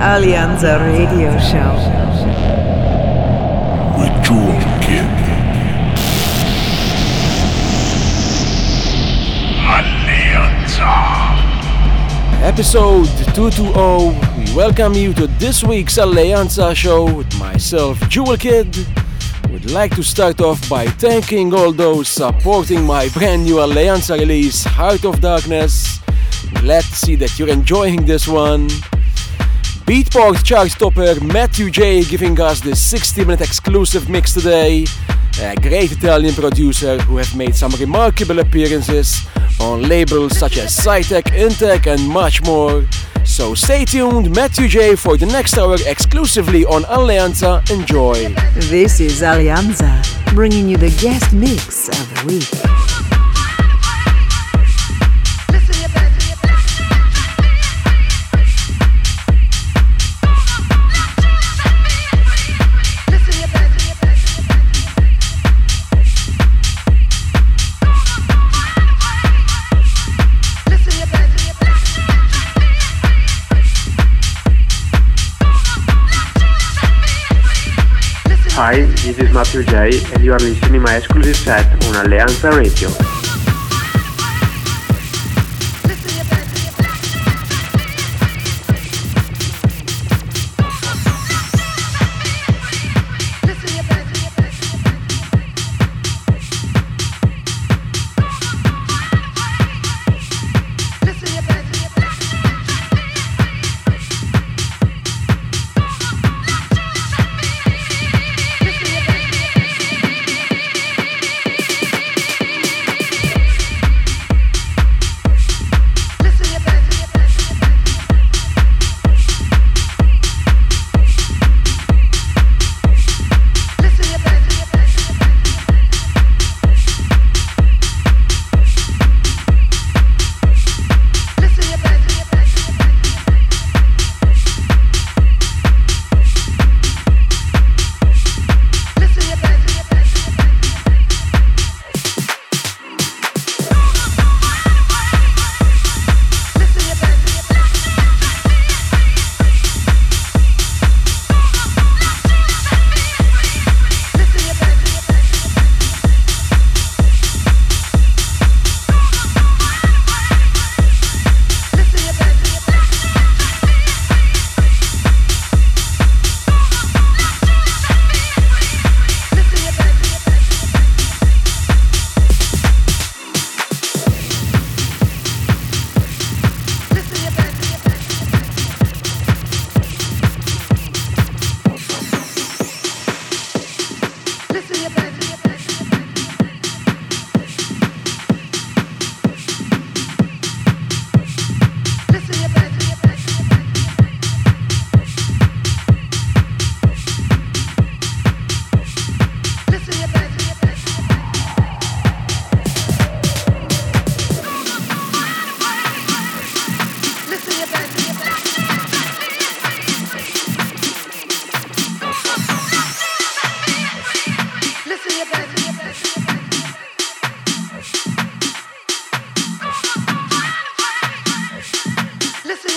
Alleanza Radio Show. With Jewel Kid. Alleanza. Episode 220. We welcome you to this week's Alleanza show with myself, Jewel Kid. Would like to start off by thanking all those supporting my brand new Alleanza release, Heart of Darkness. Glad to see that you're enjoying this one. Beatport chart topper Mattew Jay giving us the 60 minute exclusive mix today. A great Italian producer who have made some remarkable appearances on labels such as Sci+Tec, Intec, and much more. So stay tuned, Mattew Jay, for the next hour exclusively on Alleanza. Enjoy. This is Alleanza, bringing you the guest mix of the week. Hi, this is Matthew J, and you are listening my exclusive set on Alleanza Radio.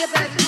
your best.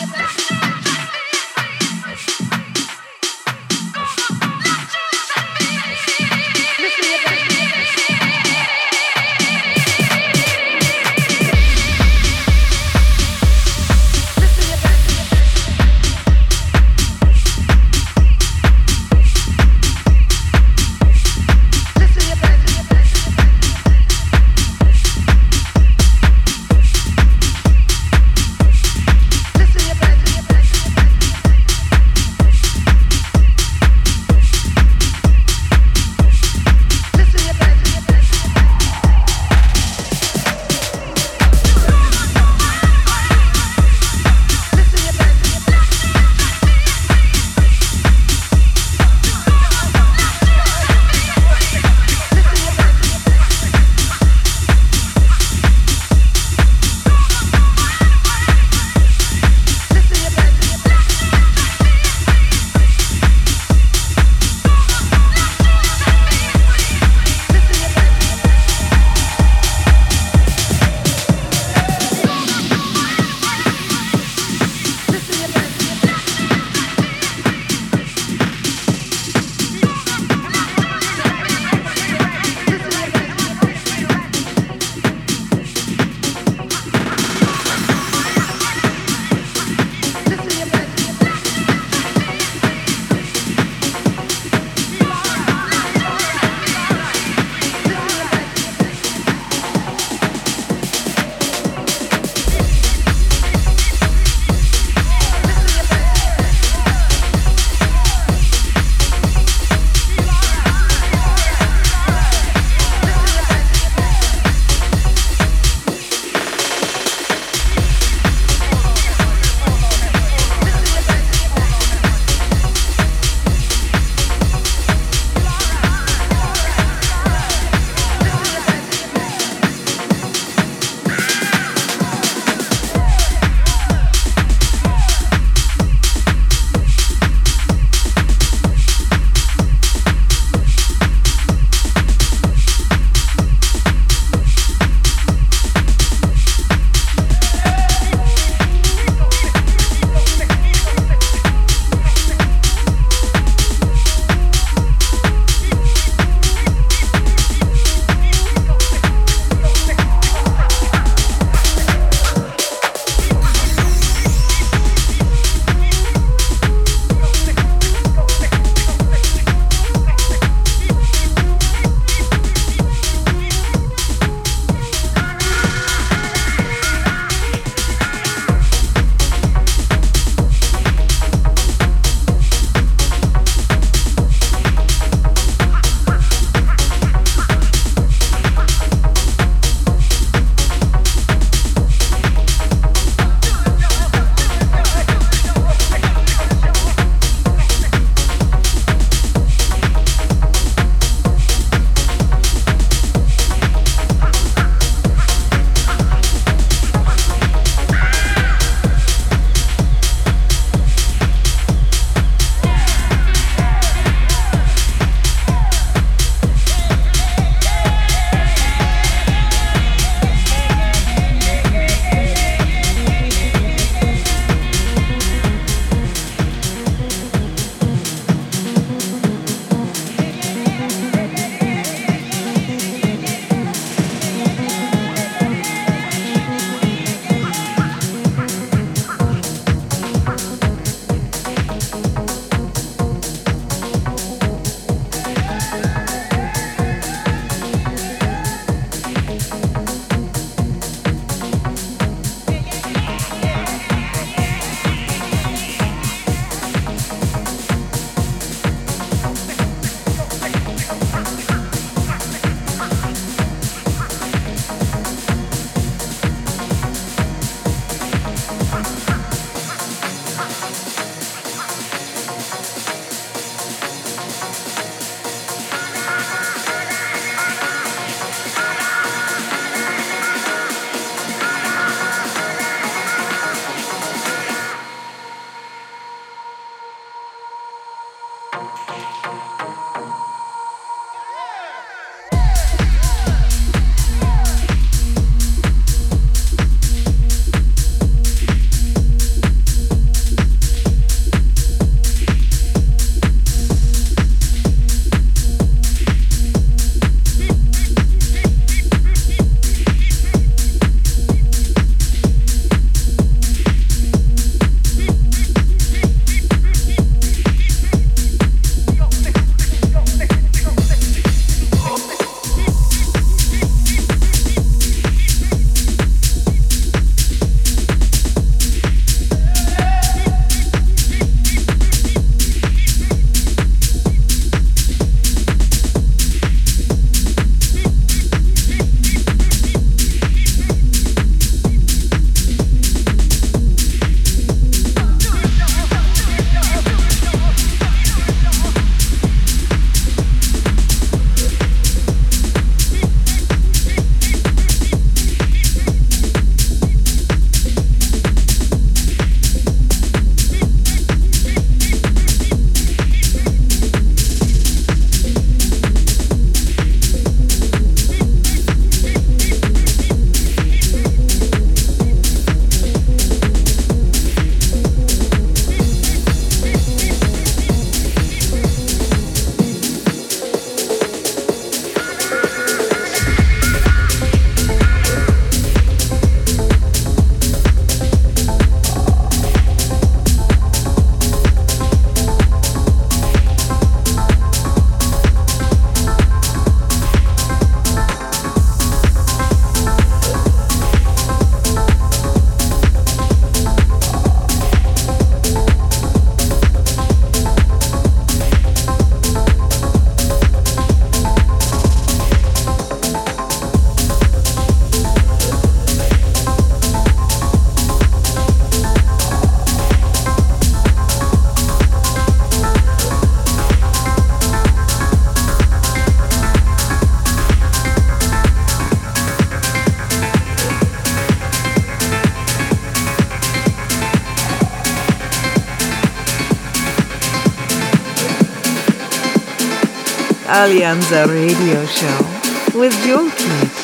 Alleanza Radio Show with Kid.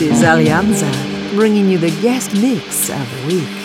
This is Alleanza, bringing you the guest mix of the week.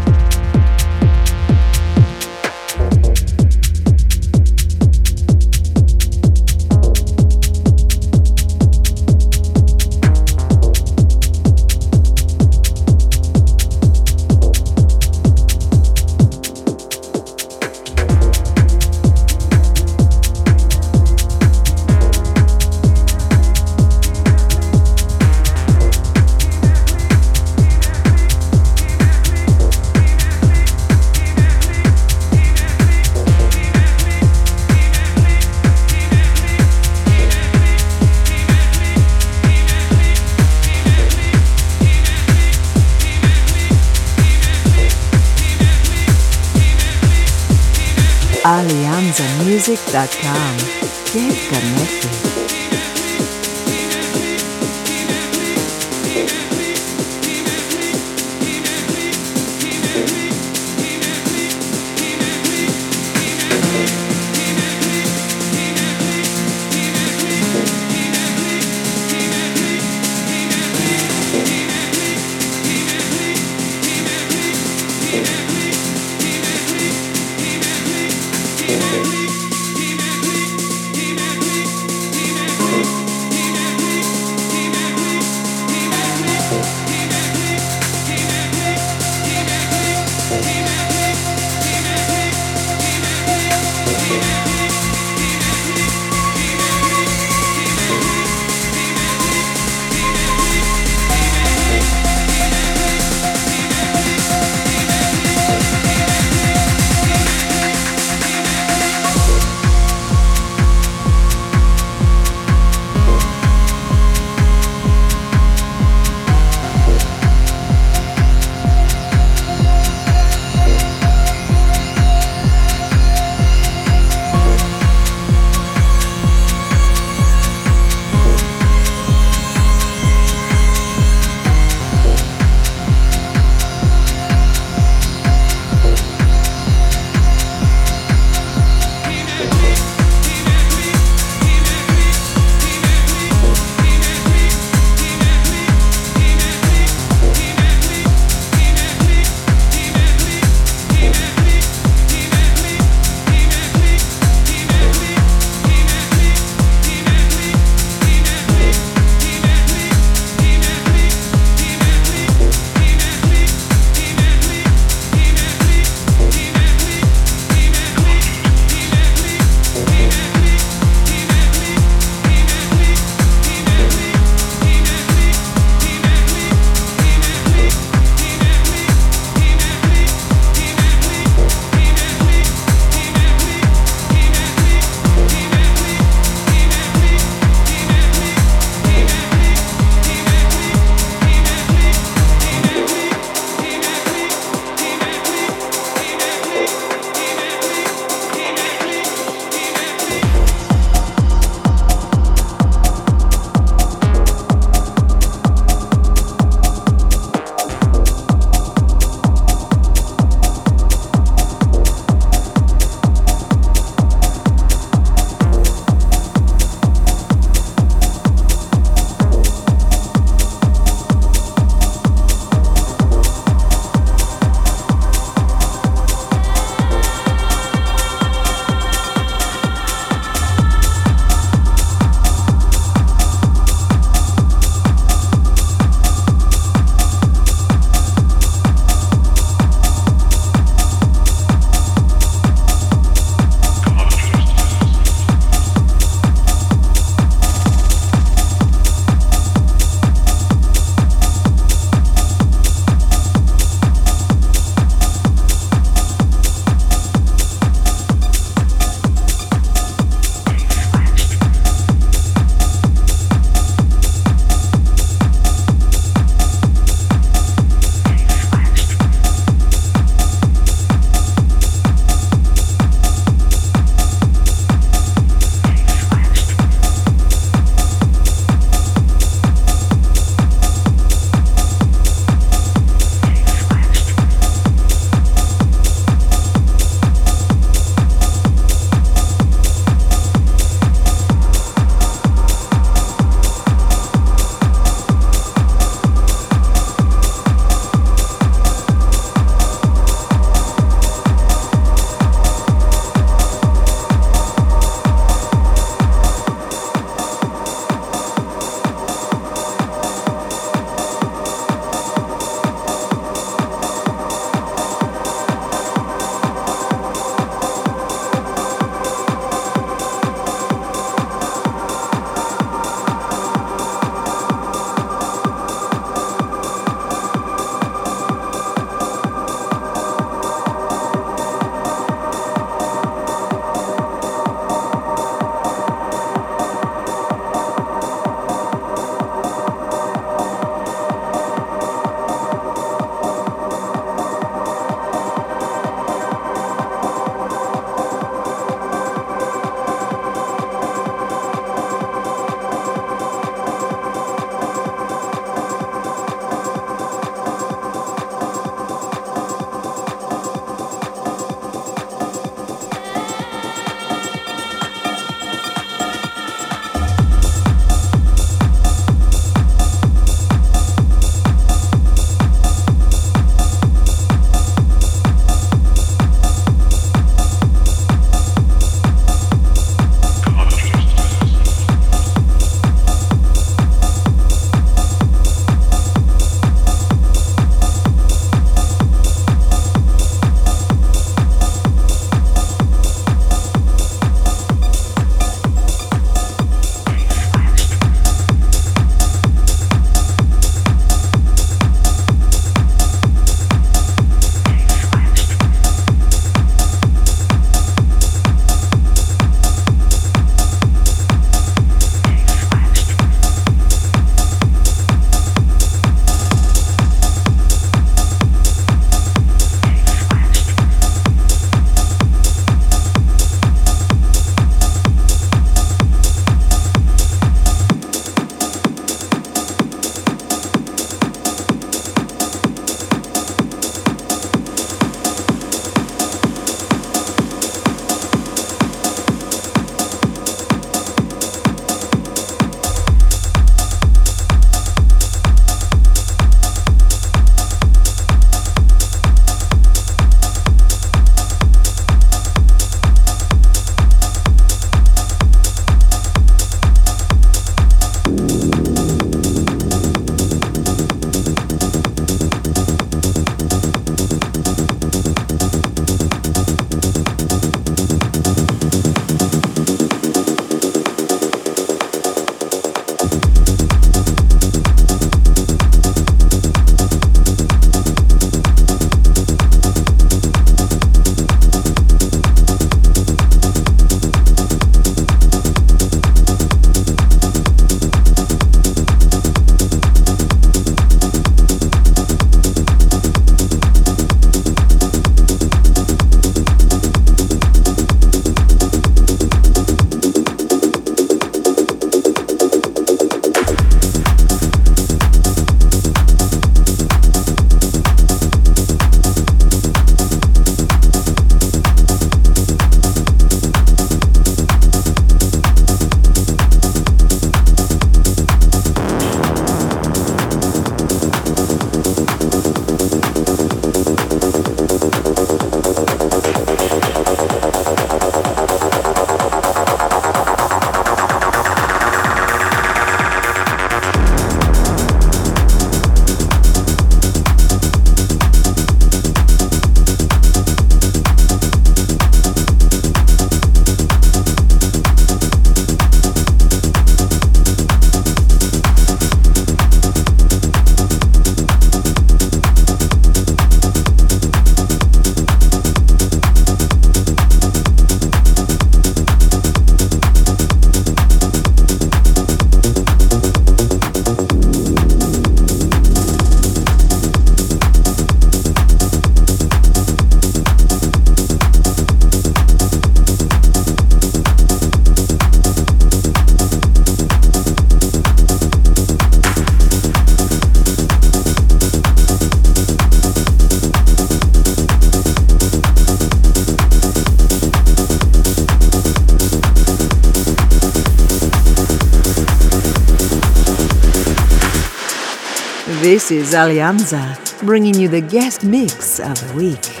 This is Alleanza, bringing you the guest mix of the week.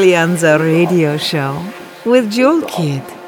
Alleanza Radio Show with Jewel Kid.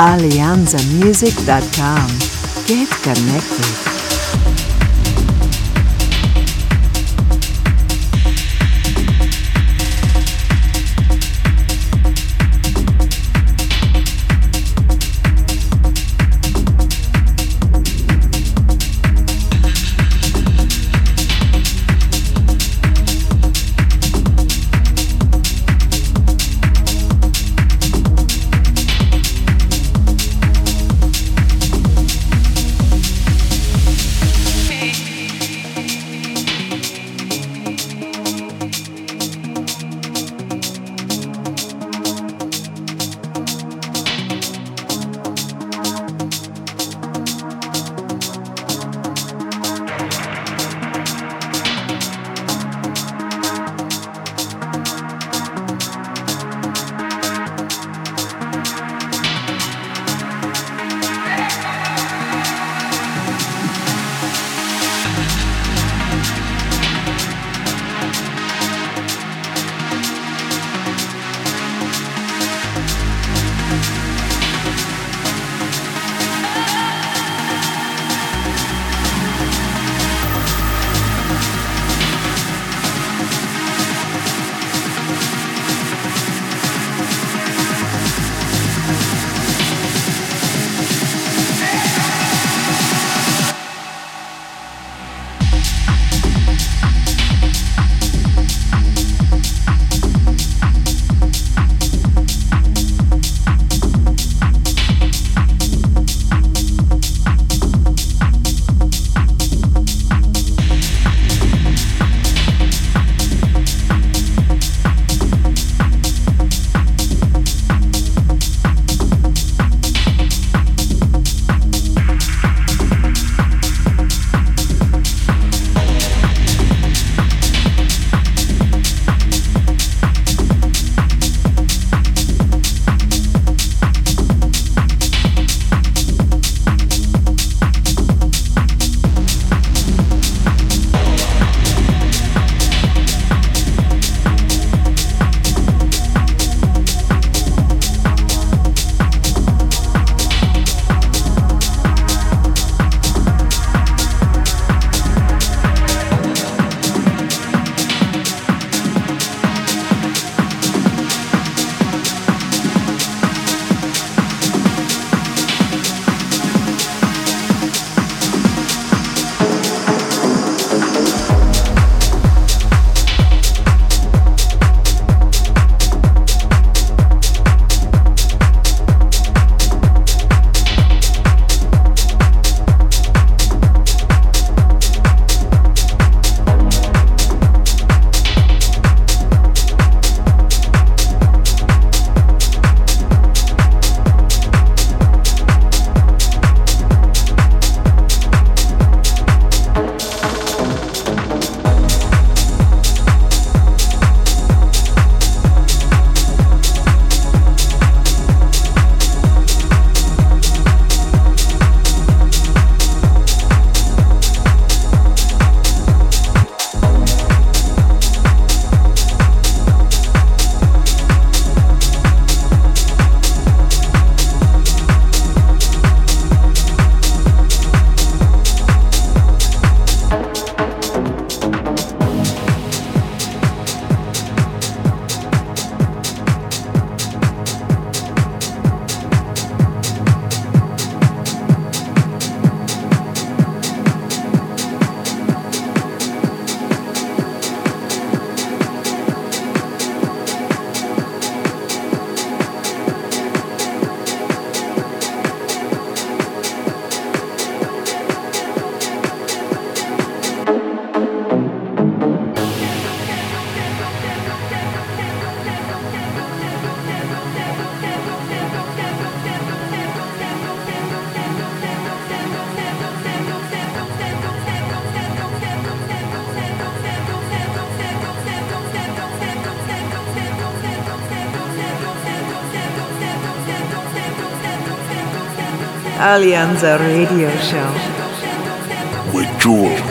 alleanzamusic.com. Get connected. Alleanza Radio Show. With Jewel.